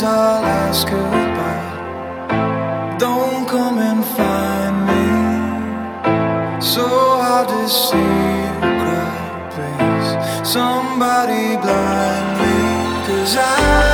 is our last goodbye. Don't come and find me. So hard to see you please. Somebody blind me, cause I.